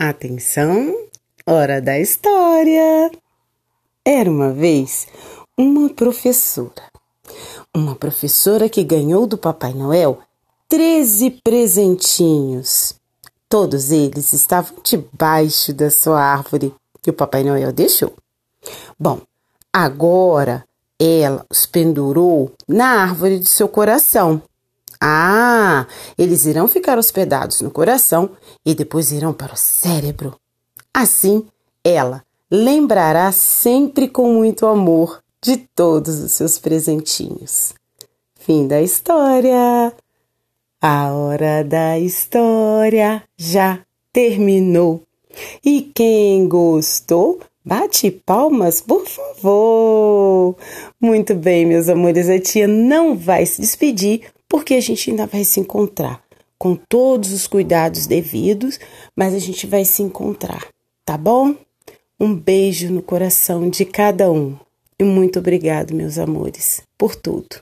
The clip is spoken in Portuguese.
Atenção, hora da história! Era uma vez uma professora. Uma professora que ganhou do Papai Noel 13 presentinhos. Todos eles estavam debaixo da sua árvore que o Papai Noel deixou. Bom, agora ela os pendurou na árvore do seu coração ah, eles irão ficar hospedados no coração e depois irão para o cérebro. Assim, ela lembrará sempre com muito amor de todos os seus presentinhos. Fim da história. A hora da história já terminou. E quem gostou, bate palmas, por favor. Muito bem, meus amores, a tia não vai se despedir porque a gente ainda vai se encontrar com todos os cuidados devidos, mas a gente vai se encontrar, tá bom? Um beijo no coração de cada um e muito obrigado, meus amores, por tudo.